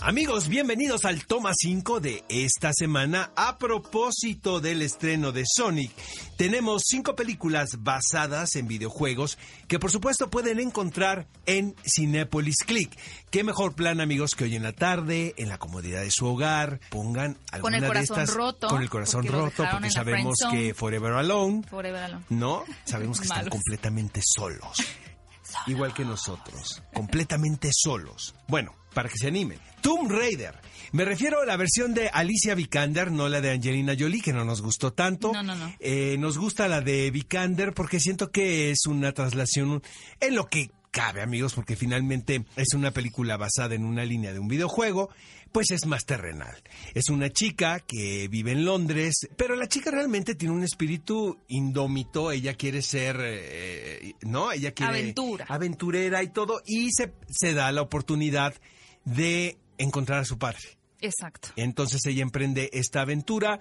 Amigos, bienvenidos al Toma 5 de esta semana. A propósito del estreno de Sonic, tenemos cinco películas basadas en videojuegos que por supuesto pueden encontrar en Cinepolis Click. Qué mejor plan, amigos, que hoy en la tarde, en la comodidad de su hogar, pongan alguna el de estas roto, con el corazón porque roto, porque sabemos que Forever Alone, Forever Alone. ¿no? Sabemos que están completamente solos. Igual que nosotros, completamente solos. Bueno, para que se animen. Tomb Raider. Me refiero a la versión de Alicia Vikander, no la de Angelina Jolie, que no nos gustó tanto. No, no, no. Eh, nos gusta la de Vikander porque siento que es una traslación en lo que cabe, amigos, porque finalmente es una película basada en una línea de un videojuego, pues es más terrenal. Es una chica que vive en Londres, pero la chica realmente tiene un espíritu indómito, ella quiere ser, eh, ¿no? Ella quiere... Aventura. Aventurera y todo, y se, se da la oportunidad de encontrar a su padre. Exacto. Entonces ella emprende esta aventura.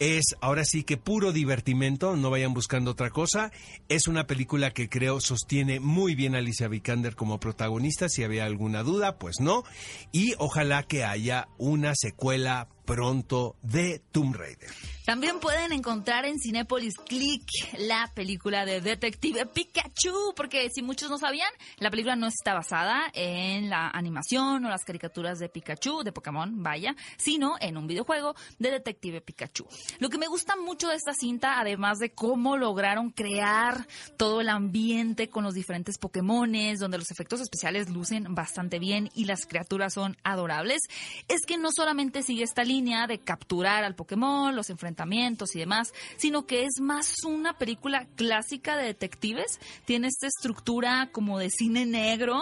Es ahora sí que puro divertimento, no vayan buscando otra cosa. Es una película que creo sostiene muy bien a Alicia Vikander como protagonista. Si había alguna duda, pues no. Y ojalá que haya una secuela pronto de Tomb Raider. También pueden encontrar en Cinepolis Click la película de Detective Pikachu, porque si muchos no sabían, la película no está basada en la animación o las caricaturas de Pikachu, de Pokémon, vaya, sino en un videojuego de Detective Pikachu. Lo que me gusta mucho de esta cinta, además de cómo lograron crear todo el ambiente con los diferentes Pokémones, donde los efectos especiales lucen bastante bien y las criaturas son adorables, es que no solamente sigue esta línea de capturar al Pokémon, los enfrentamientos y demás, sino que es más una película clásica de detectives. Tiene esta estructura como de cine negro,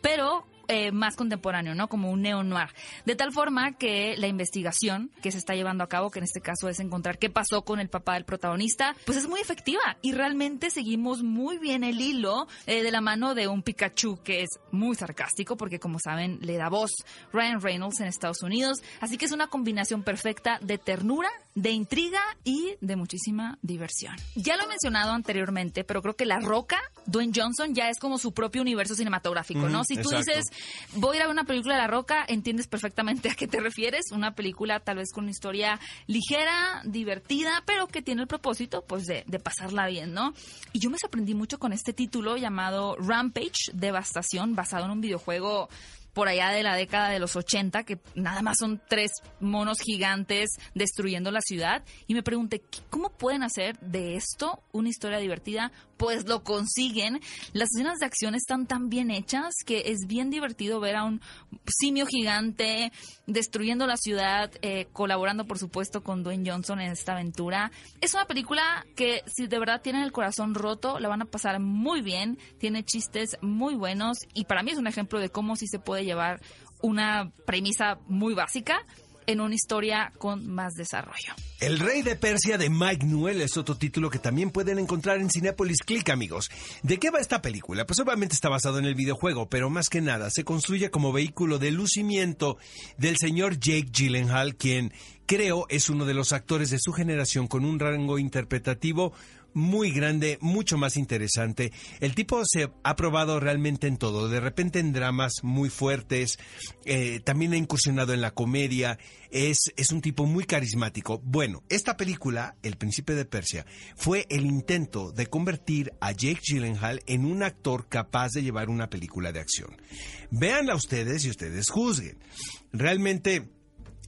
pero eh, más contemporáneo, ¿no? Como un neo-noir. De tal forma que la investigación que se está llevando a cabo, que en este caso es encontrar qué pasó con el papá del protagonista, pues es muy efectiva y realmente seguimos muy bien el hilo eh, de la mano de un Pikachu que es muy sarcástico porque como saben le da voz Ryan Reynolds en Estados Unidos, así que es una combinación perfecta de ternura, de intriga y de muchísima diversión. Ya lo he mencionado anteriormente, pero creo que La Roca, Dwayne Johnson ya es como su propio universo cinematográfico, ¿no? Si tú exacto. dices voy a ir a ver una película de La Roca, entiendes perfectamente a qué te refieres. Una película tal vez con una historia ligera, divertida, pero que tiene el propósito, pues, de, de pasarla bien, ¿no? Y yo me sorprendí mucho con este título llamado Rampage, Devastación, basado en un videojuego por allá de la década de los 80, que nada más son tres monos gigantes destruyendo la ciudad. Y me pregunté, ¿qué- ¿cómo pueden hacer de esto una historia divertida? Pues lo consiguen. Las escenas de acción están tan bien hechas que es bien divertido ver a un simio gigante destruyendo la ciudad, eh, colaborando por supuesto con Dwayne Johnson en esta aventura. Es una película que si de verdad tienen el corazón roto, la van a pasar muy bien, tiene chistes muy buenos y para mí es un ejemplo de cómo sí se puede llevar una premisa muy básica en una historia con más desarrollo. El Rey de Persia de Mike Newell es otro título que también pueden encontrar en Cinepolis Click, amigos. ¿De qué va esta película? Pues obviamente está basado en el videojuego, pero más que nada se construye como vehículo de lucimiento del señor Jake Gyllenhaal, quien creo es uno de los actores de su generación con un rango interpretativo muy grande, mucho más interesante. El tipo se ha probado realmente en todo, de repente en dramas muy fuertes, eh, también ha incursionado en la comedia, es, es un tipo muy carismático. Bueno, esta película, El Príncipe de Persia, fue el intento de convertir a Jake Gyllenhaal en un actor capaz de llevar una película de acción. Véanla ustedes y ustedes juzguen. Realmente...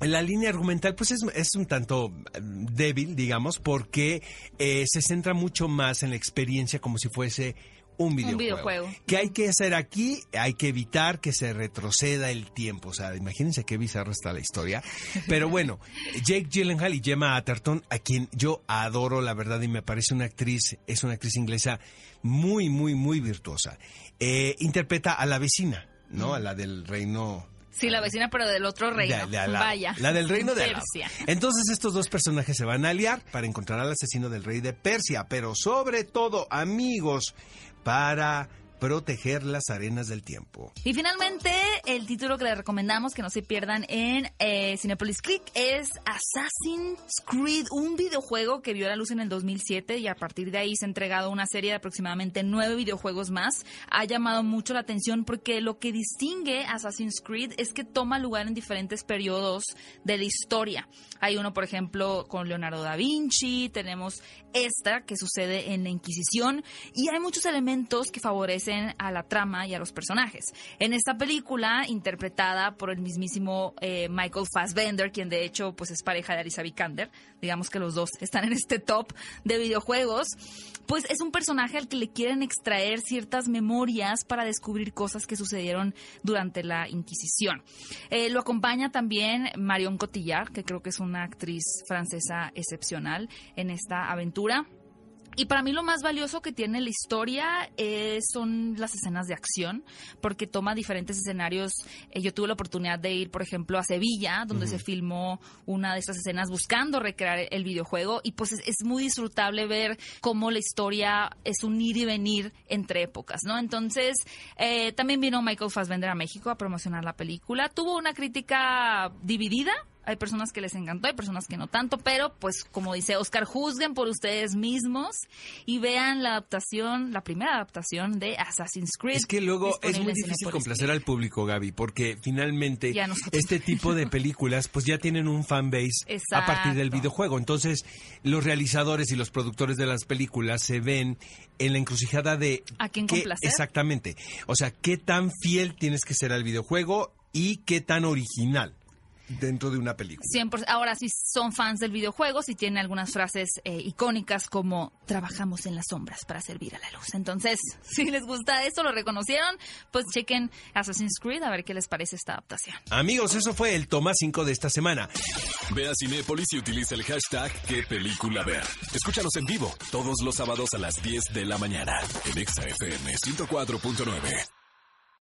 La línea argumental pues es, es un tanto eh, débil, digamos, porque eh, se centra mucho más en la experiencia como si fuese un videojuego. videojuego. ¿Qué hay que hacer aquí? Hay que evitar que se retroceda el tiempo. O sea, imagínense qué bizarra está la historia. Pero bueno, Jake Gyllenhaal y Gemma Atherton, a quien yo adoro, la verdad, y me parece una actriz, es una actriz inglesa muy, muy, muy virtuosa. Eh, interpreta a la vecina, ¿no? A la del reino Sí, la vecina, pero del otro reino. de- de al lado. Vaya. La del reino de al lado. Persia. Entonces estos dos personajes se van a aliar para encontrar al asesino del rey de Persia, pero sobre todo, amigos, para proteger las arenas del tiempo. Y finalmente, el título que les recomendamos que no se pierdan en eh, Cinepolis Click es Assassin's Creed, un videojuego que vio la luz en el 2007 y a partir de ahí se ha entregado una serie de aproximadamente nueve videojuegos más. Ha llamado mucho la atención porque lo que distingue Assassin's Creed es que toma lugar en diferentes periodos de la historia. Hay uno, por ejemplo, con Leonardo da Vinci, tenemos esta que sucede en la Inquisición y hay muchos elementos que favorecen a la trama y a los personajes. En esta película, interpretada por el mismísimo eh, Michael Fassbender, quien de hecho pues es pareja de Alicia Vikander, digamos que los dos están en este top de videojuegos, pues es un personaje al que le quieren extraer ciertas memorias para descubrir cosas que sucedieron durante la Inquisición. Eh, lo acompaña también Marion Cotillard, que creo que es una actriz francesa excepcional en esta aventura. Y para mí lo más valioso que tiene la historia eh, son las escenas de acción, porque toma diferentes escenarios. Eh, yo tuve la oportunidad de ir, por ejemplo, a Sevilla, donde se filmó una de estas escenas buscando recrear el videojuego, y pues es, muy disfrutable ver cómo la historia es un ir y venir entre épocas, ¿no? Entonces, eh, también vino Michael Fassbender a México a promocionar la película. Tuvo una crítica dividida, hay personas que les encantó, hay personas que no tanto, pero pues como dice Oscar, juzguen por ustedes mismos y vean la adaptación, la primera adaptación de Assassin's Creed. Es que luego es muy difícil complacer al público, Gaby, porque finalmente este tipo de películas pues ya tienen un fanbase a partir del videojuego. Entonces, los realizadores y los productores de las películas se ven en la encrucijada de... ¿A quién complacer? Exactamente. O sea, qué tan fiel tienes que ser al videojuego y qué tan original dentro de una película. Ahora, si son fans del videojuego, si tienen algunas frases eh, icónicas como trabajamos en las sombras para servir a la luz. Entonces, si les gusta esto, lo reconocieron, pues chequen Assassin's Creed a ver qué les parece esta adaptación. Amigos, eso fue el toma 5 de esta semana. Ve a Cinépolis y utiliza el hashtag qué película ver. Escúchanos en vivo todos los sábados a las 10 de la mañana en ExaFM 104.9.